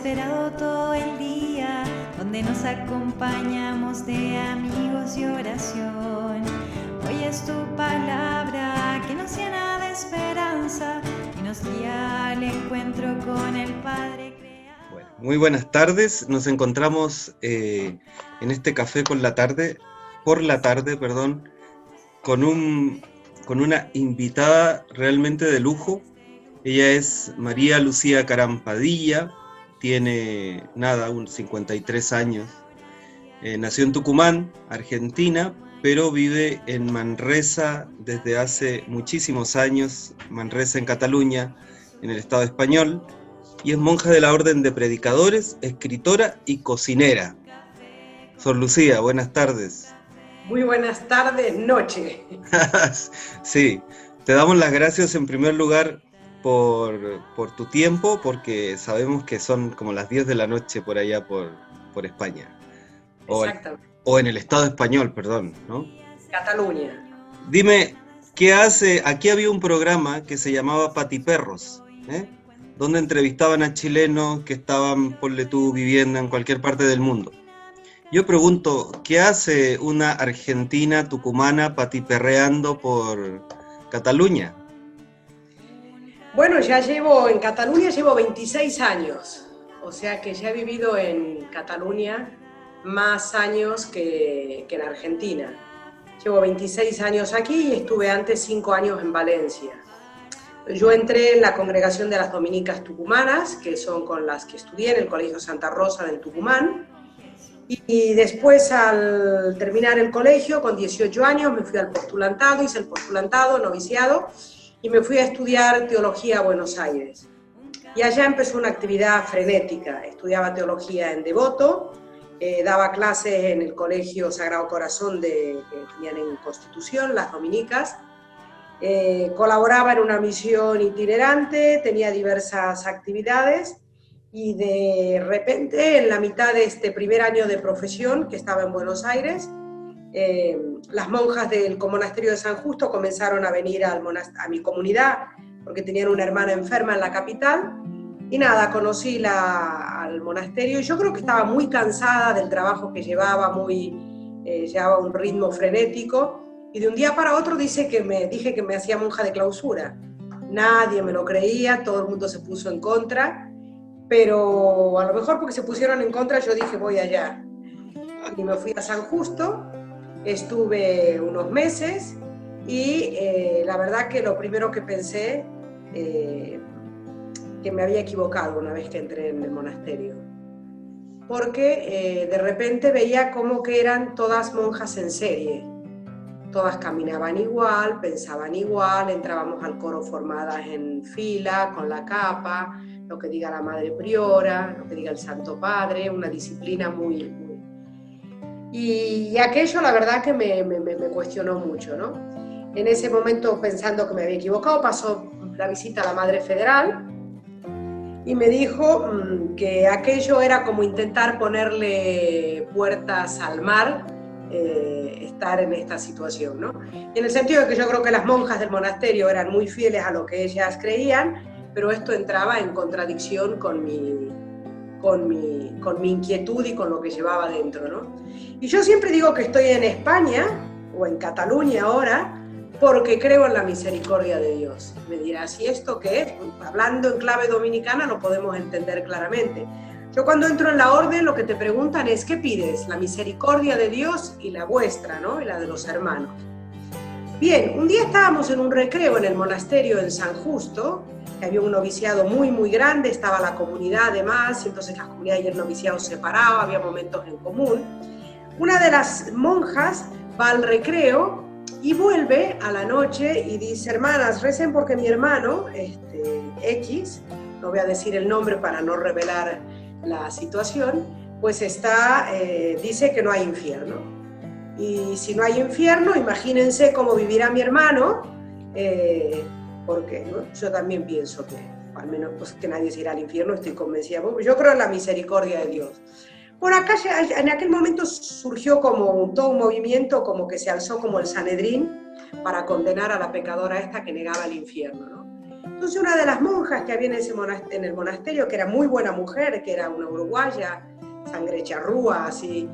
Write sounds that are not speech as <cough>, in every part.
esperado todo el día, donde nos acompañamos de amigos y oración. Hoy es tu palabra que nos llena de esperanza y nos guía al encuentro con el Padre. Bueno, muy buenas tardes, nos encontramos eh, en este café con la tarde, por la tarde, perdón, con, un, con una invitada realmente de lujo, ella es María Lucía Carampadilla, tiene nada, unos 53 años. Eh, nació en Tucumán, Argentina, pero vive en Manresa desde hace muchísimos años, Manresa en Cataluña, en el Estado español, y es monja de la Orden de Predicadores, escritora y cocinera. Sor Lucía, buenas tardes. Muy buenas tardes, noche. <laughs> sí, te damos las gracias en primer lugar por, tu tiempo, porque sabemos que son como las 10 de la noche por allá por, por España. O, o en el Estado español, perdón, ¿no? Cataluña. Dime, ¿qué hace? Aquí había un programa que se llamaba Patiperros, ¿eh? donde entrevistaban a chilenos que estaban, ponle tú, viviendo en cualquier parte del mundo. Yo pregunto, ¿qué hace una argentina tucumana patiperreando por Cataluña? Bueno, ya llevo, en Cataluña llevo 26 años, o sea que ya he vivido en Cataluña más años que, en Argentina. Llevo 26 años aquí y estuve antes 5 años en Valencia. Yo entré en la congregación de las dominicas tucumanas, que son con las que estudié en el Colegio Santa Rosa del Tucumán. Y después, al terminar el colegio, con 18 años, me fui al postulantado, hice el postulantado, noviciado, y me fui a estudiar teología a Buenos Aires. Y allá empezó una actividad frenética. Estudiaba teología en Devoto, eh, daba clases en el Colegio Sagrado Corazón de, que tenían en Constitución, las dominicas. Eh, colaboraba en una misión itinerante, tenía diversas actividades y de repente, en la mitad de este primer año de profesión que estaba en Buenos Aires, eh, las monjas del monasterio de San Justo comenzaron a venir al a mi comunidad porque tenían una hermana enferma en la capital. Y nada, conocí la, al monasterio y yo creo que estaba muy cansada del trabajo que llevaba, muy, eh, llevaba un ritmo frenético. Y de un día para otro dice que me, dije que me hacía monja de clausura. Nadie me lo creía, todo el mundo se puso en contra, pero a lo mejor porque se pusieron en contra yo dije voy allá. Y me fui a San Justo Estuve unos meses y eh, la verdad que lo primero que pensé, eh, que me había equivocado una vez que entré en el monasterio, porque eh, de repente veía como que eran todas monjas en serie, todas caminaban igual, pensaban igual, entrábamos al coro formadas en fila, con la capa, lo que diga la Madre Priora, lo que diga el Santo Padre, una disciplina muy, y, aquello la verdad que me, me, cuestionó mucho, ¿no? En ese momento, pensando que me había equivocado, pasó la visita a la Madre Federal y me dijo mm, que aquello era como intentar ponerle puertas al mar, eh, estar en esta situación, ¿no? en el sentido de que yo creo que las monjas del monasterio eran muy fieles a lo que ellas creían, pero esto entraba en contradicción con mi, con mi, con mi inquietud y con lo que llevaba dentro. ¿no? Y yo siempre digo que estoy en España o en Cataluña ahora porque creo en la misericordia de Dios. Me dirás, ¿y esto qué es? Hablando en clave dominicana lo podemos entender claramente. Yo cuando entro en la orden lo que te preguntan es, ¿qué pides? La misericordia de Dios y la vuestra, ¿no? Y la de los hermanos. Bien, un día estábamos en un recreo en el monasterio en San Justo había un noviciado muy, muy grande, estaba la comunidad además, entonces la comunidad y el noviciado se separaba, había momentos en común. Una de las monjas va al recreo y vuelve a la noche y dice, hermanas, recen porque mi hermano, este, X, no voy a decir el nombre para no revelar la situación, pues está, eh, dice que no hay infierno. Y si no hay infierno, imagínense cómo vivirá mi hermano. Eh, porque yo también pienso que, al menos pues, que nadie se irá al infierno, estoy convencida. Yo creo en la misericordia de Dios. Por acá, en aquel momento surgió como todo un movimiento, como que se alzó como el Sanedrín para condenar a la pecadora esta que negaba el infierno. ¿no? Entonces una de las monjas que había en, ese en el monasterio, que era muy buena mujer, que era una uruguaya, sangre charrúa, así,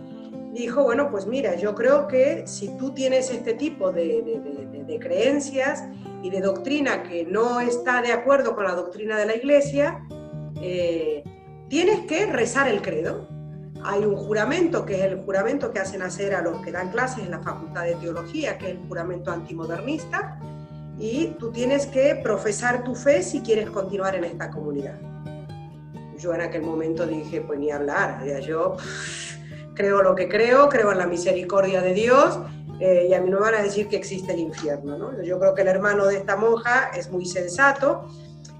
dijo, bueno, pues mira, yo creo que si tú tienes este tipo de, creencias de doctrina que no está de acuerdo con la doctrina de la iglesia, eh, tienes que rezar el credo. Hay un juramento, que es el juramento que hacen hacer a los que dan clases en la Facultad de Teología, que es el juramento antimodernista, y tú tienes que profesar tu fe si quieres continuar en esta comunidad. Yo en aquel momento dije, pues ni hablar, ya yo creo lo que creo, creo en la misericordia de Dios eh, y a mí no van a decir que existe el infierno. ¿no? Yo creo que el hermano de esta monja es muy sensato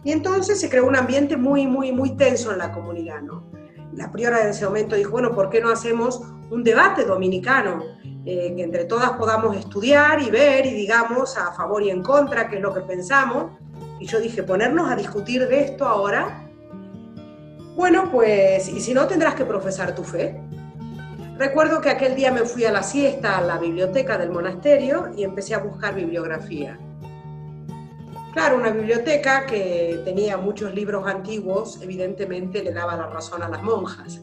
y entonces se creó un ambiente muy, muy, muy tenso en la comunidad. ¿no? La priora en ese momento dijo, bueno, ¿por qué no hacemos un debate dominicano? Eh, que entre todas podamos estudiar y ver y digamos a favor y en contra qué es lo que pensamos. Y yo dije, ponernos a discutir de esto ahora. Bueno, pues, y si no, tendrás que profesar tu fe. Recuerdo que aquel día me fui a la siesta a la biblioteca del monasterio y empecé a buscar bibliografía. Claro, una biblioteca que tenía muchos libros antiguos, evidentemente le daba la razón a las monjas.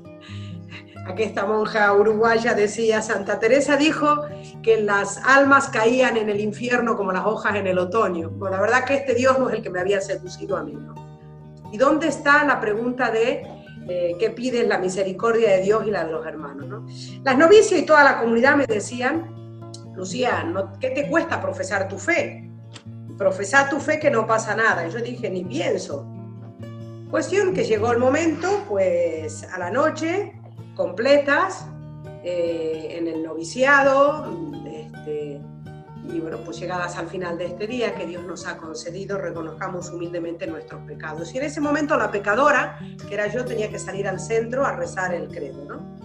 <laughs> Aquí esta monja uruguaya decía, Santa Teresa dijo que las almas caían en el infierno como las hojas en el otoño. Bueno, la verdad que este Dios no es el que me había seducido a mí. ¿no? ¿Y dónde está la pregunta de eh, que piden la misericordia de Dios y la de los hermanos. ¿no? Las novicias y toda la comunidad me decían, Lucía, ¿qué te cuesta profesar tu fe? Profesar tu fe que no pasa nada. Y yo dije, ni pienso. Cuestión que llegó el momento, pues a la noche, completas, eh, en el noviciado, y bueno, pues llegadas al final de este día que Dios nos ha concedido, reconozcamos humildemente nuestros pecados. Y en ese momento la pecadora, que era yo, tenía que salir al centro a rezar el credo, ¿no?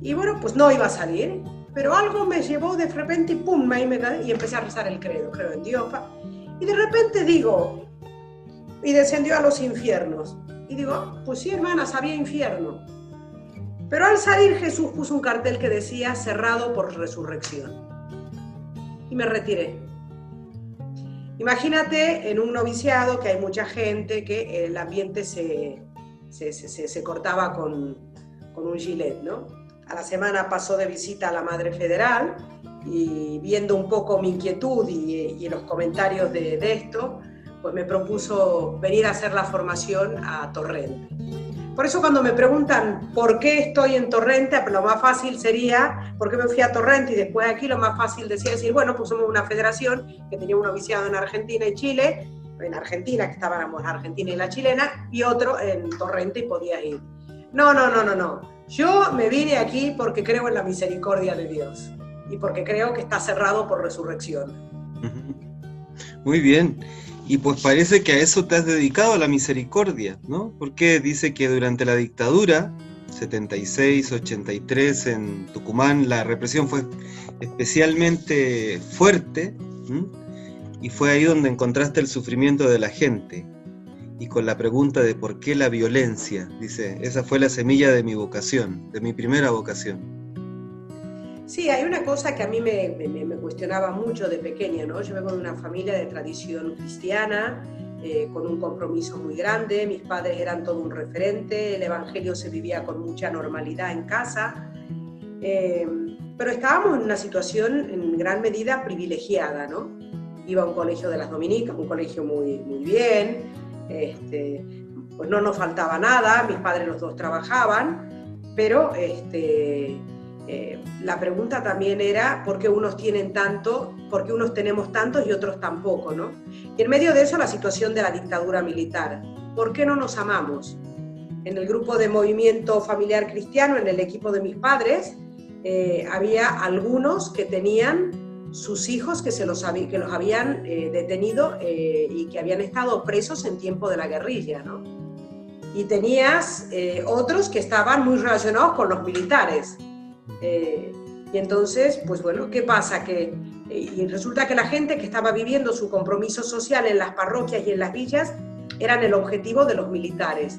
Y bueno, pues no iba a salir, pero algo me llevó de repente y pum, y, y empecé a rezar el credo, creo en Dios. Y de repente digo, y descendió a los infiernos. Y digo, pues sí, hermanas, había infierno. Pero al salir Jesús puso un cartel que decía cerrado por resurrección y me retiré. Imagínate en un noviciado que hay mucha gente, que el ambiente se, se, cortaba con, con, un gilet, ¿no? A la semana pasó de visita a la Madre Federal y viendo un poco mi inquietud y, y los comentarios de, de esto, pues me propuso venir a hacer la formación a Torrente. Por eso cuando me preguntan por qué estoy en Torrente, lo más fácil sería, ¿por qué me fui a Torrente? Y después aquí lo más fácil decía decir, bueno, pues somos una federación que tenía un noviciado en Argentina y Chile, en Argentina, que estábamos la Argentina y la chilena, y otro en Torrente y podía ir. No, no, no, no, no. Yo me vine aquí porque creo en la misericordia de Dios y porque creo que está cerrado por resurrección. Muy bien. Y pues parece que a eso te has dedicado, a la misericordia, ¿no? Porque dice que durante la dictadura, 76-83 en Tucumán, la represión fue especialmente fuerte y fue ahí donde encontraste el sufrimiento de la gente. Y con la pregunta de por qué la violencia, dice, esa fue la semilla de mi vocación, de mi primera vocación. Sí, hay una cosa que a mí me, cuestionaba mucho de pequeña, ¿no? Yo vengo de una familia de tradición cristiana, eh, con un compromiso muy grande, mis padres eran todo un referente, el Evangelio se vivía con mucha normalidad en casa, eh, pero estábamos en una situación en gran medida privilegiada, ¿no? Iba a un colegio de las Dominicas, un colegio muy, muy bien, este, pues no nos faltaba nada, mis padres los dos trabajaban, pero este, eh, la pregunta también era por qué unos tienen tanto, por qué unos tenemos tantos y otros tampoco, ¿no? Y en medio de eso la situación de la dictadura militar. ¿Por qué no nos amamos? En el grupo de movimiento familiar cristiano, en el equipo de mis padres, eh, había algunos que tenían sus hijos que, se los, que los habían eh, detenido y que habían estado presos en tiempo de la guerrilla, ¿no? Y tenías otros que estaban muy relacionados con los militares eh, y entonces, pues bueno, ¿qué pasa? Que, eh, y resulta que la gente que estaba viviendo su compromiso social en las parroquias y en las villas eran el objetivo de los militares.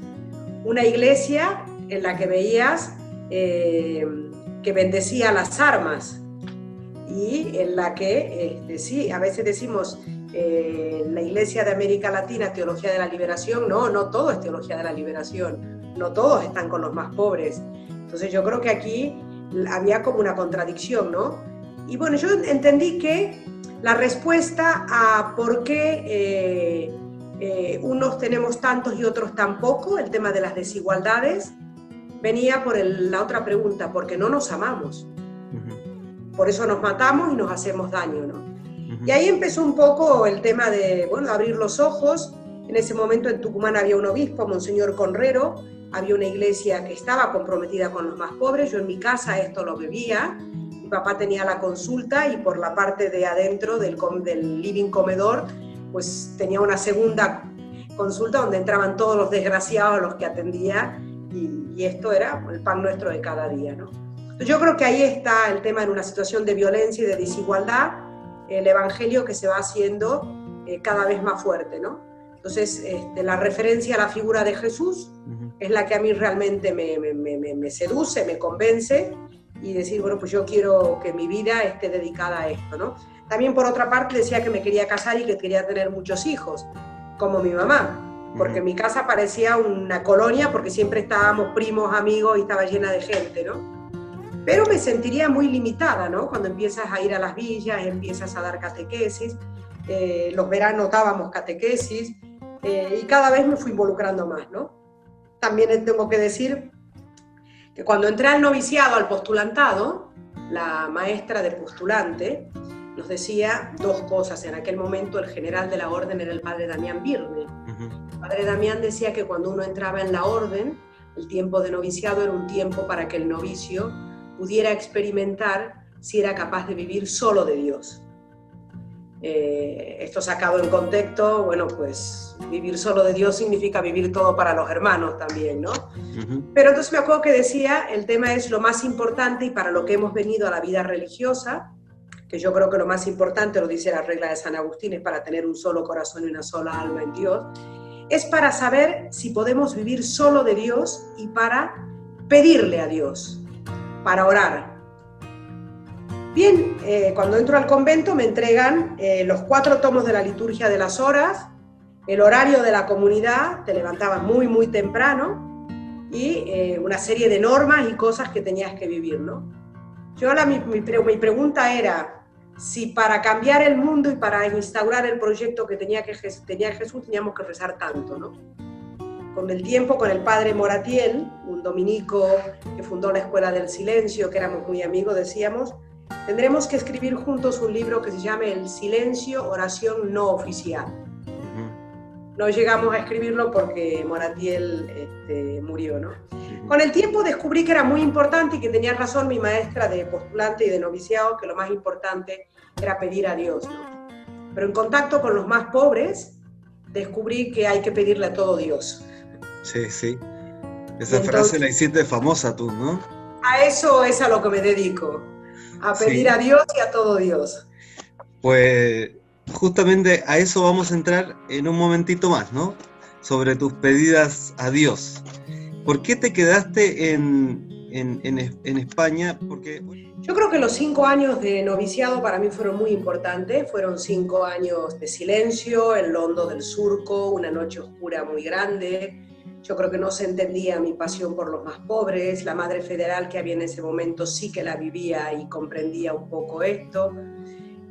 Una iglesia en la que veías eh, que bendecía las armas y en la que, este, sí, a veces decimos eh, la Iglesia de América Latina, Teología de la Liberación, no, no todo es Teología de la Liberación, no todos están con los más pobres. Entonces yo creo que aquí había como una contradicción, ¿no? Y bueno, yo entendí que la respuesta a por qué eh, eh, unos tenemos tantos y otros tan poco, el tema de las desigualdades, venía por la otra pregunta, porque no nos amamos. Por eso nos matamos y nos hacemos daño, ¿no? Y ahí empezó un poco el tema de, bueno, abrir los ojos. En ese momento en Tucumán había un obispo, Monseñor Conrero, había una iglesia que estaba comprometida con los más pobres. Yo en mi casa esto lo bebía. Mi papá tenía la consulta y por la parte de adentro del, del living comedor, pues tenía una segunda consulta donde entraban todos los desgraciados los que atendía y, y esto era el pan nuestro de cada día, ¿no? Yo creo que ahí está el tema en una situación de violencia y de desigualdad el Evangelio que se va haciendo eh, cada vez más fuerte, ¿no? Entonces, este, la referencia a la figura de Jesús es la que a mí realmente me, me, seduce, me convence y decir, bueno, pues yo quiero que mi vida esté dedicada a esto, ¿no? También por otra parte decía que me quería casar y que quería tener muchos hijos, como mi mamá, porque mi casa parecía una colonia porque siempre estábamos primos, amigos y estaba llena de gente, ¿no? pero me sentiría muy limitada, ¿no? Cuando empiezas a ir a las villas, empiezas a dar catequesis, eh, los veranos dábamos catequesis eh, y cada vez me fui involucrando más, ¿no? También tengo que decir que cuando entré al noviciado, al postulantado, la maestra de postulante nos decía dos cosas. En aquel momento el general de la orden era el padre Damián Birne. El padre Damián decía que cuando uno entraba en la orden, el tiempo de noviciado era un tiempo para que el novicio pudiera experimentar si era capaz de vivir solo de Dios. Eh, esto sacado en contexto, bueno, pues vivir solo de Dios significa vivir todo para los hermanos también, ¿no? Pero entonces me acuerdo que decía, el tema es lo más importante y para lo que hemos venido a la vida religiosa, que yo creo que lo más importante, lo dice la regla de San Agustín, es para tener un solo corazón y una sola alma en Dios, es para saber si podemos vivir solo de Dios y para pedirle a Dios para orar. Bien, eh, cuando entro al convento me entregan eh, los cuatro tomos de la liturgia de las horas, el horario de la comunidad, te levantabas muy, muy temprano, y eh, una serie de normas y cosas que tenías que vivir, ¿no? Yo ahora mi, mi, mi, pregunta era si para cambiar el mundo y para instaurar el proyecto que tenía, que tenía Jesús teníamos que rezar tanto, ¿no? con el tiempo, con el padre Moratiel, un dominico que fundó la Escuela del Silencio, que éramos muy amigos, decíamos, tendremos que escribir juntos un libro que se llame El Silencio, Oración No Oficial. No llegamos a escribirlo porque Moratiel este, murió, ¿no? Con el tiempo descubrí que era muy importante y que tenía razón mi maestra de postulante y de noviciado, que lo más importante era pedir a Dios, ¿no? Pero en contacto con los más pobres, descubrí que hay que pedirle a todo Dios. Sí, sí. Esa frase la hiciste famosa tú, ¿no? A eso es a lo que me dedico, a pedir a Dios y a todo Dios. Pues justamente a eso vamos a entrar en un momentito más, ¿no? Sobre tus pedidas a Dios. ¿Por qué te quedaste en, en, España? Porque... Yo creo que los cinco años de noviciado para mí fueron muy importantes. Fueron cinco años de silencio, el londo del surco, una noche oscura muy grande, yo creo que no se entendía mi pasión por los más pobres, la madre federal que había en ese momento sí que la vivía y comprendía un poco esto.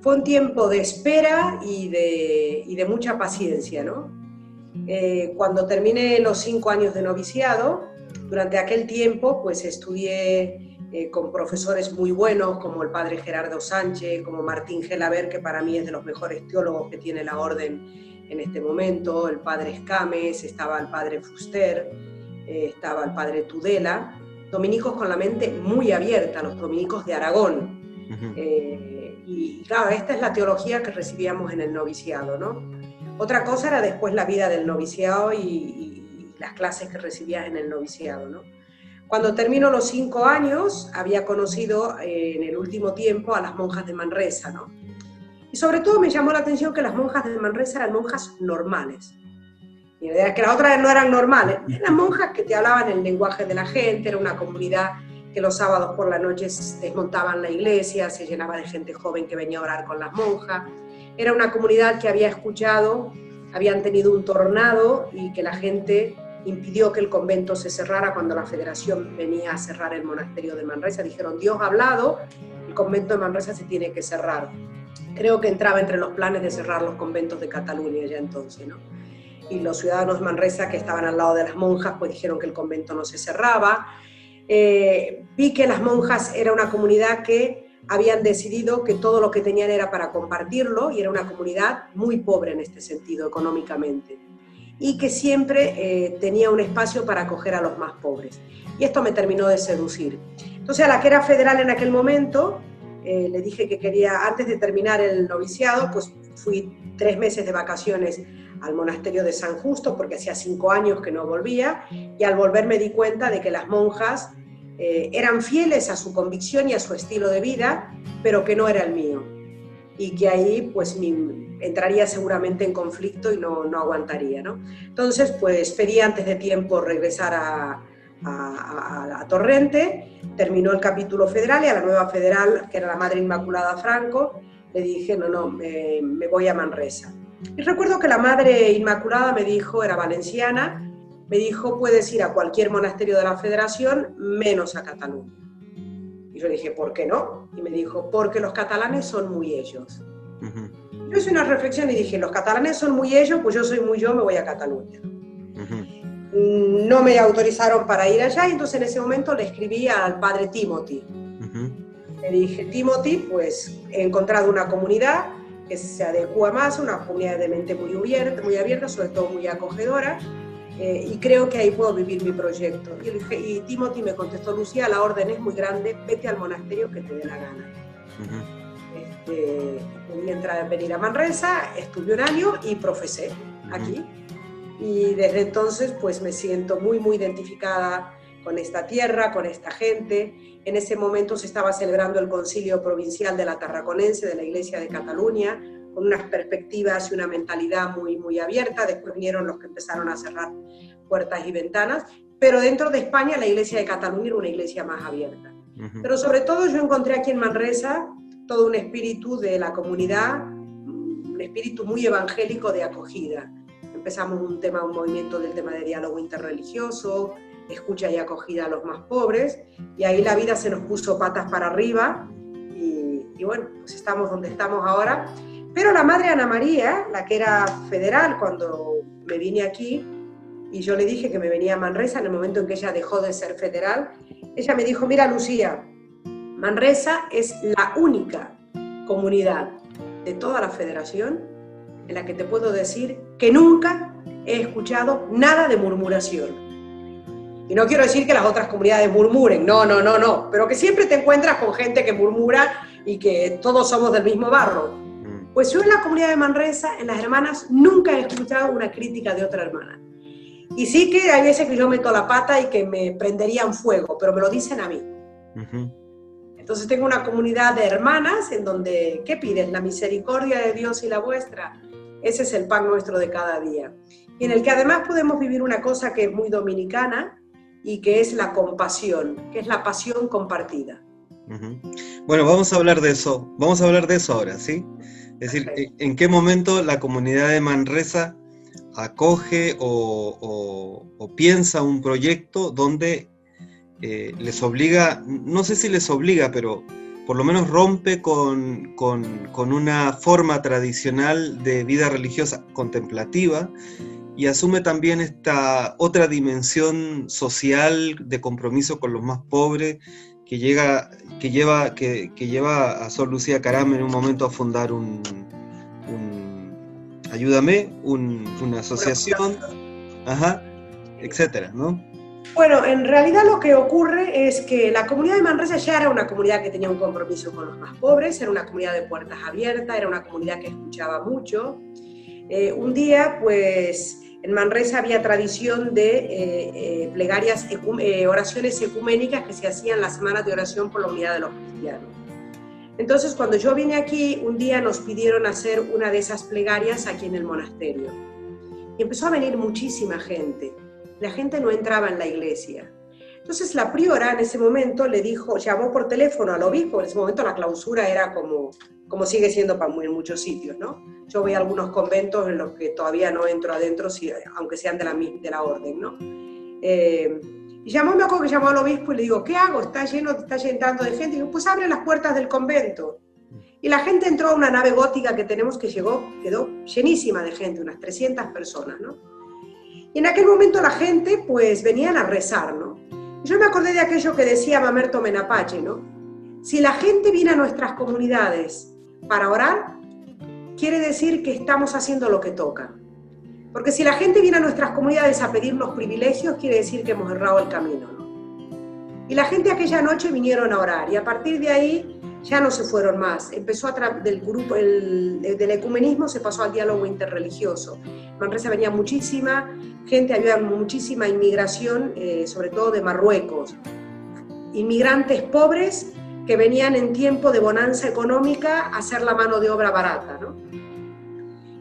Fue un tiempo de espera y de, y de mucha paciencia, ¿no? Eh, cuando terminé los cinco años de noviciado, durante aquel tiempo pues estudié eh, con profesores muy buenos como el padre Gerardo Sánchez, como Martín Gelaber, que para mí es de los mejores teólogos que tiene la orden en este momento, el padre Escames, estaba el padre Fuster, eh, estaba el padre Tudela, dominicos con la mente muy abierta, los dominicos de Aragón. Eh, y claro, esta es la teología que recibíamos en el noviciado, ¿no? Otra cosa era después la vida del noviciado y, las clases que recibías en el noviciado, ¿no? Cuando terminó los cinco años, había conocido eh, en el último tiempo a las monjas de Manresa, ¿no? Y sobre todo me llamó la atención que las monjas de Manresa eran monjas normales. Y la que las otras no eran normales, eran monjas que te hablaban el lenguaje de la gente, era una comunidad que los sábados por la noche desmontaban la iglesia, se llenaba de gente joven que venía a orar con las monjas. Era una comunidad que había escuchado, habían tenido un tornado y que la gente impidió que el convento se cerrara cuando la federación venía a cerrar el monasterio de Manresa. Dijeron, Dios ha hablado, el convento de Manresa se tiene que cerrar. Creo que entraba entre los planes de cerrar los conventos de Cataluña ya entonces, ¿no? Y los ciudadanos Manresa que estaban al lado de las monjas, pues dijeron que el convento no se cerraba. Eh, vi que las monjas era una comunidad que habían decidido que todo lo que tenían era para compartirlo y era una comunidad muy pobre en este sentido económicamente y que siempre eh, tenía un espacio para acoger a los más pobres. Y esto me terminó de seducir. Entonces a la que era federal en aquel momento, eh, le dije que quería, antes de terminar el noviciado, pues fui tres meses de vacaciones al monasterio de San Justo, porque hacía cinco años que no volvía, y al volver me di cuenta de que las monjas eh, eran fieles a su convicción y a su estilo de vida, pero que no era el mío. Y que ahí pues entraría seguramente en conflicto y no, no aguantaría. ¿no? Entonces pues pedí antes de tiempo regresar a, a, Torrente, terminó el capítulo federal y a la nueva federal, que era la Madre Inmaculada Franco, le dije, no, no, me, me voy a Manresa. Y recuerdo que la Madre Inmaculada me dijo, era valenciana, me dijo, puedes ir a cualquier monasterio de la federación menos a Cataluña. Y yo dije, ¿por qué no? Y me dijo, porque los catalanes son muy ellos. Yo hice una reflexión y dije, los catalanes son muy ellos, pues yo soy muy yo, me voy a Cataluña. No me autorizaron para ir allá, y entonces en ese momento le escribí al padre Timothy. Le dije, Timothy, pues he encontrado una comunidad que se adecua más, una comunidad de mente muy abierta, muy abierta sobre todo muy acogedora, eh, y creo que ahí puedo vivir mi proyecto. Y, y, Timothy me contestó, Lucía, la orden es muy grande, vete al monasterio que te dé la gana. este, mientras venir a Manresa, estuve un año y profesé aquí. Y desde entonces pues me siento muy, muy identificada con esta tierra, con esta gente. En ese momento se estaba celebrando el concilio provincial de la Tarraconense, de la Iglesia de Cataluña, con unas perspectivas y una mentalidad muy, muy abierta. Después vinieron los que empezaron a cerrar puertas y ventanas. Pero dentro de España la iglesia de Cataluña era una iglesia más abierta. Pero sobre todo yo encontré aquí en Manresa todo un espíritu de la comunidad, un espíritu muy evangélico de acogida. Empezamos un tema, un movimiento del tema de diálogo interreligioso, escucha y acogida a los más pobres, y ahí la vida se nos puso patas para arriba, y, y bueno, pues estamos donde estamos ahora, pero la madre Ana María, la que era federal cuando me vine aquí, y yo le dije que me venía a Manresa en el momento en que ella dejó de ser federal, ella me dijo, mira Lucía, Manresa es la única comunidad de toda la federación en la que te puedo decir que nunca he escuchado nada de murmuración. Y no quiero decir que las otras comunidades murmuren, no, no, no, no, pero que siempre te encuentras con gente que murmura y que todos somos del mismo barro. Pues yo en la comunidad de Manresa, en las hermanas, nunca he escuchado una crítica de otra hermana. Y sí que hay veces que yo meto la pata y que me prenderían fuego, pero me lo dicen a mí. Entonces tengo una comunidad de hermanas en donde, ¿qué pides? La misericordia de Dios y la vuestra. Ese es el pan nuestro de cada día. Y en el que además podemos vivir una cosa que es muy dominicana y que es la compasión, que es la pasión compartida. Bueno, vamos a hablar de eso, vamos a hablar de eso ahora, ¿sí? Es decir, ¿en qué momento la comunidad de Manresa acoge o, piensa un proyecto donde eh, les obliga, no sé si les obliga, pero por lo menos rompe con, una forma tradicional de vida religiosa contemplativa y asume también esta otra dimensión social de compromiso con los más pobres que, llega, que, lleva, que, lleva a Sor Lucía Caram en un momento a fundar un, ayúdame, una asociación, ajá, etcétera, ¿no? Bueno, en realidad lo que ocurre es que la comunidad de Manresa ya era una comunidad que tenía un compromiso con los más pobres, era una comunidad de puertas abiertas, era una comunidad que escuchaba mucho. Eh, un día, pues, en Manresa había tradición de eh, eh, plegarias, oraciones ecuménicas que se hacían las semanas de oración por la unidad de los cristianos. Entonces, cuando yo vine aquí, un día nos pidieron hacer una de esas plegarias aquí en el monasterio. Y empezó a venir muchísima gente. La gente no entraba en la iglesia. Entonces la priora en ese momento le dijo, llamó por teléfono al obispo, en ese momento la clausura era como como sigue siendo para en muchos sitios, ¿no? Yo voy a algunos conventos en los que todavía no entro adentro, aunque sean de la, de la orden, ¿no? Eh, y llamó, me acuerdo que llamó al obispo y le digo, ¿qué hago? Está lleno, está llenando de gente. Y digo, pues abre las puertas del convento. Y la gente entró a una nave gótica que tenemos que llegó, quedó llenísima de gente, unas 300 personas, ¿no? En aquel momento la gente, pues, venían a rezar, ¿no? Yo me acordé de aquello que decía Mamerto Menapache, ¿no? Si la gente viene a nuestras comunidades para orar, quiere decir que estamos haciendo lo que toca. Porque si la gente viene a nuestras comunidades a pedirnos privilegios, quiere decir que hemos errado el camino. Y la gente aquella noche vinieron a orar y a partir de ahí ya no se fueron más. Empezó a del grupo el, del ecumenismo, se pasó al diálogo interreligioso. Manresa venía muchísima gente, había muchísima inmigración, eh, sobre todo de Marruecos. Inmigrantes pobres que venían en tiempo de bonanza económica a hacer la mano de obra barata. ¿no?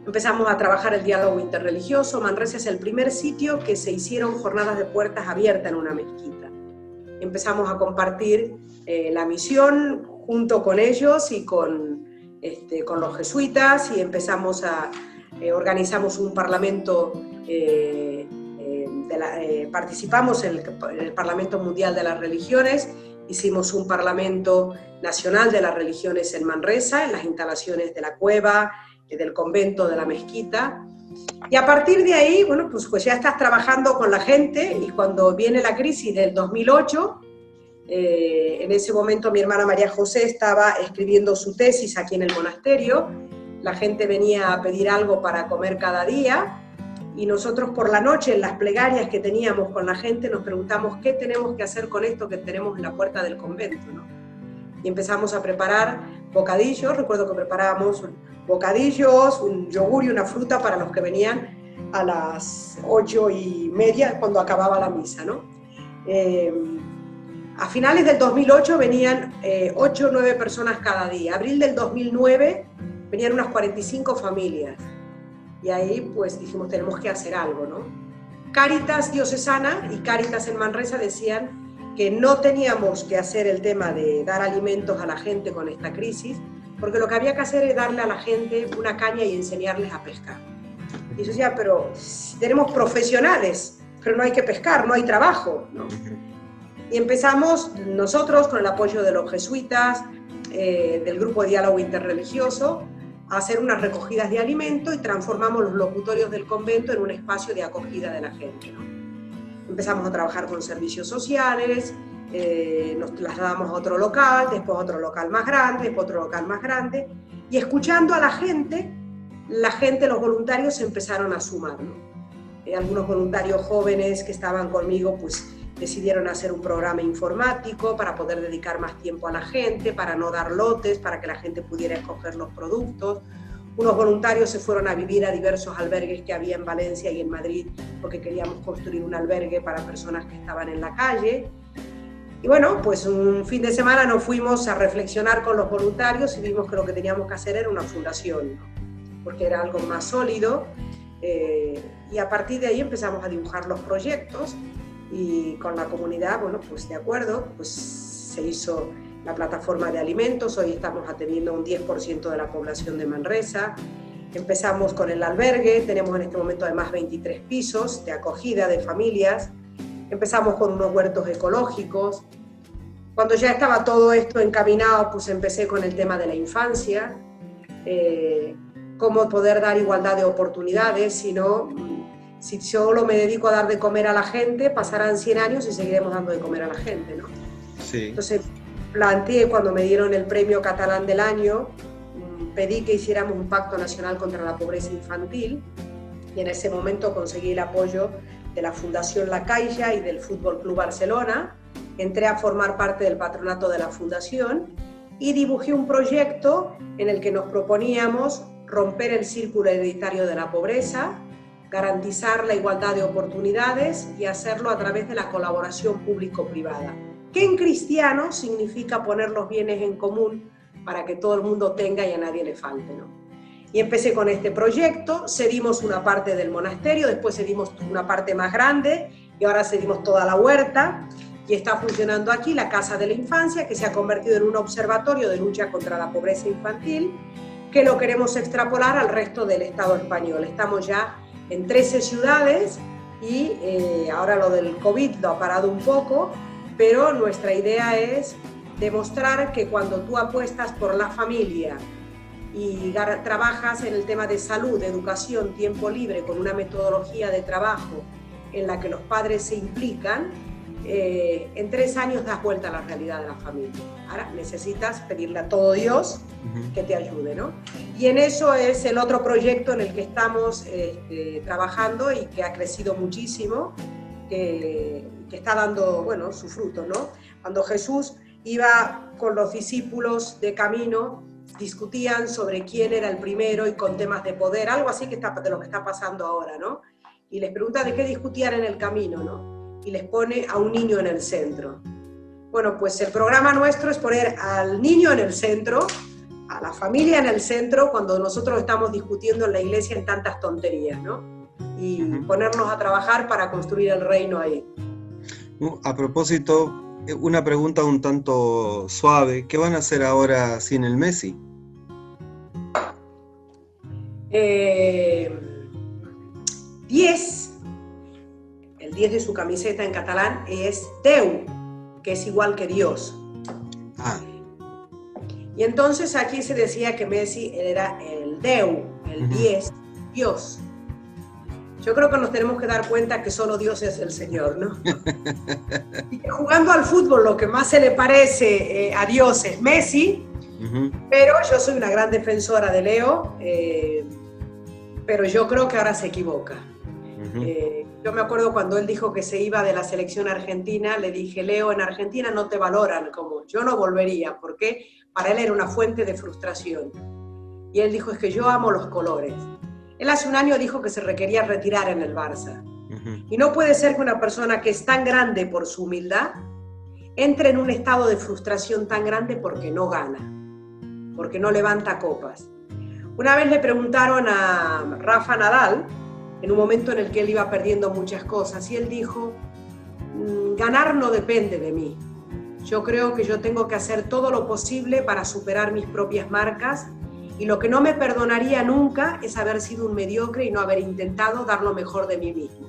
Empezamos a trabajar el diálogo interreligioso. Manresa es el primer sitio que se hicieron jornadas de puertas abiertas en una mezquita. Empezamos a compartir eh, la misión junto con ellos y con, este, con los jesuitas y empezamos a, eh, organizamos un parlamento, eh, participamos en el Parlamento Mundial de las Religiones Hicimos un Parlamento Nacional de las Religiones en Manresa, en las instalaciones de la cueva, eh, del convento, de la mezquita. Y a partir de ahí, bueno, pues, pues ya estás trabajando con la gente y cuando viene la crisis del 2008, eh, en ese momento mi hermana María José estaba escribiendo su tesis aquí en el monasterio, la gente venía a pedir algo para comer cada día y nosotros por la noche en las plegarias que teníamos con la gente nos preguntamos qué tenemos que hacer con esto que tenemos en la puerta del convento. Y empezamos a preparar bocadillos, recuerdo que preparábamos bocadillos, un yogur y una fruta para los que venían a las ocho y media cuando acababa la misa. ¿no? Eh, a finales del 2008 venían eh, ocho o nueve personas cada día. Abril del 2009 venían unas 45 familias. Y ahí pues dijimos, tenemos que hacer algo, ¿no? Caritas Diocesana y Caritas en Manresa decían que no teníamos que hacer el tema de dar alimentos a la gente con esta crisis, porque lo que había que hacer es darle a la gente una caña y enseñarles a pescar. Y yo decía, pero tenemos profesionales, pero no hay que pescar, no hay trabajo, ¿no? Y empezamos nosotros con el apoyo de los jesuitas, eh, del grupo de diálogo interreligioso, a hacer unas recogidas de alimento y transformamos los locutorios del convento en un espacio de acogida de la gente. Empezamos a trabajar con servicios sociales, eh, nos trasladamos a otro local, después a otro local más grande, después otro local más grande, y escuchando a la gente, la gente, los voluntarios se empezaron a sumar. Eh, algunos voluntarios jóvenes que estaban conmigo, pues decidieron hacer un programa informático para poder dedicar más tiempo a la gente, para no dar lotes, para que la gente pudiera escoger los productos. Unos voluntarios se fueron a vivir a diversos albergues que había en Valencia y en Madrid porque queríamos construir un albergue para personas que estaban en la calle. Y bueno, pues un fin de semana nos fuimos a reflexionar con los voluntarios y vimos que lo que teníamos que hacer era una fundación, porque era algo más sólido. Eh, y a partir de ahí empezamos a dibujar los proyectos y con la comunidad, bueno, pues de acuerdo, pues se hizo la plataforma de alimentos, hoy estamos atendiendo un 10% de la población de Manresa, empezamos con el albergue, tenemos en este momento además 23 pisos de acogida de familias, empezamos con unos huertos ecológicos, cuando ya estaba todo esto encaminado, pues empecé con el tema de la infancia, eh, cómo poder dar igualdad de oportunidades, sino si solo me dedico a dar de comer a la gente, pasarán 100 años y seguiremos dando de comer a la gente, ¿no? Sí. Entonces planteé cuando me dieron el premio catalán del año, mm, pedí que hiciéramos un pacto nacional contra la pobreza infantil y en ese momento conseguí el apoyo de la Fundación La Caixa y del Fútbol Club Barcelona. Entré a formar parte del patronato de la fundación y dibujé un proyecto en el que nos proponíamos romper el círculo hereditario de la pobreza, garantizar la igualdad de oportunidades y hacerlo a través de la colaboración público-privada, que en cristiano significa poner los bienes en común para que todo el mundo tenga y a nadie le falte. ¿no? Y empecé con este proyecto, cedimos una parte del monasterio, después cedimos una parte más grande y ahora cedimos toda la huerta. y está funcionando aquí la Casa de la Infancia, que se ha convertido en un observatorio de lucha contra la pobreza infantil, que lo queremos extrapolar al resto del Estado español. Estamos ya en 13 ciudades y eh, ahora lo del COVID lo ha parado un poco, pero nuestra idea es demostrar que cuando tú apuestas por la familia y trabajas en el tema de salud, educación, tiempo libre, con una metodología de trabajo en la que los padres se implican, eh, en tres años das vuelta a la realidad de la familia. Ahora necesitas pedirle a todo Dios que te ayude, ¿no? Y en eso es el otro proyecto en el que estamos este, trabajando y que ha crecido muchísimo, que, que, está dando, bueno, su fruto, ¿no? Cuando Jesús iba con los discípulos de camino, discutían sobre quién era el primero y con temas de poder, algo así que está, de lo que está pasando ahora, ¿no? Y les pregunta de qué discutían en el camino, ¿no? Y les pone a un niño en el centro. Bueno, pues el programa nuestro es poner al niño en el centro, a la familia en el centro, cuando nosotros estamos discutiendo en la iglesia en tantas tonterías, ¿no? Y ponernos a trabajar para construir el reino ahí. A propósito, eh, una pregunta un tanto suave. ¿Qué van a hacer ahora sin el Messi? Eh, diez 10 de su camiseta en catalán es Deu, que es igual que Dios. Ah. Y entonces aquí se decía que Messi era el Deu, el 10, Dios. Yo creo que nos tenemos que dar cuenta que solo Dios es el Señor, ¿no? <laughs> y que jugando al fútbol lo que más se le parece eh, a Dios es Messi, pero yo soy una gran defensora de Leo, eh, pero yo creo que ahora se equivoca. Yo me acuerdo cuando él dijo que se iba de la selección argentina, le dije, Leo, en Argentina no te valoran como yo no volvería, porque para él era una fuente de frustración. Y él dijo, es que yo amo los colores. Él hace un año dijo que se requería retirar en el Barça. Y no puede ser que una persona que es tan grande por su humildad entre en un estado de frustración tan grande porque no gana, porque no levanta copas. Una vez le preguntaron a Rafa Nadal, en un momento en el que él iba perdiendo muchas cosas. Y él dijo, mm, ganar no depende de mí. Yo creo que yo tengo que hacer todo lo posible para superar mis propias marcas y lo que no me perdonaría nunca es haber sido un mediocre y no haber intentado dar lo mejor de mí mismo.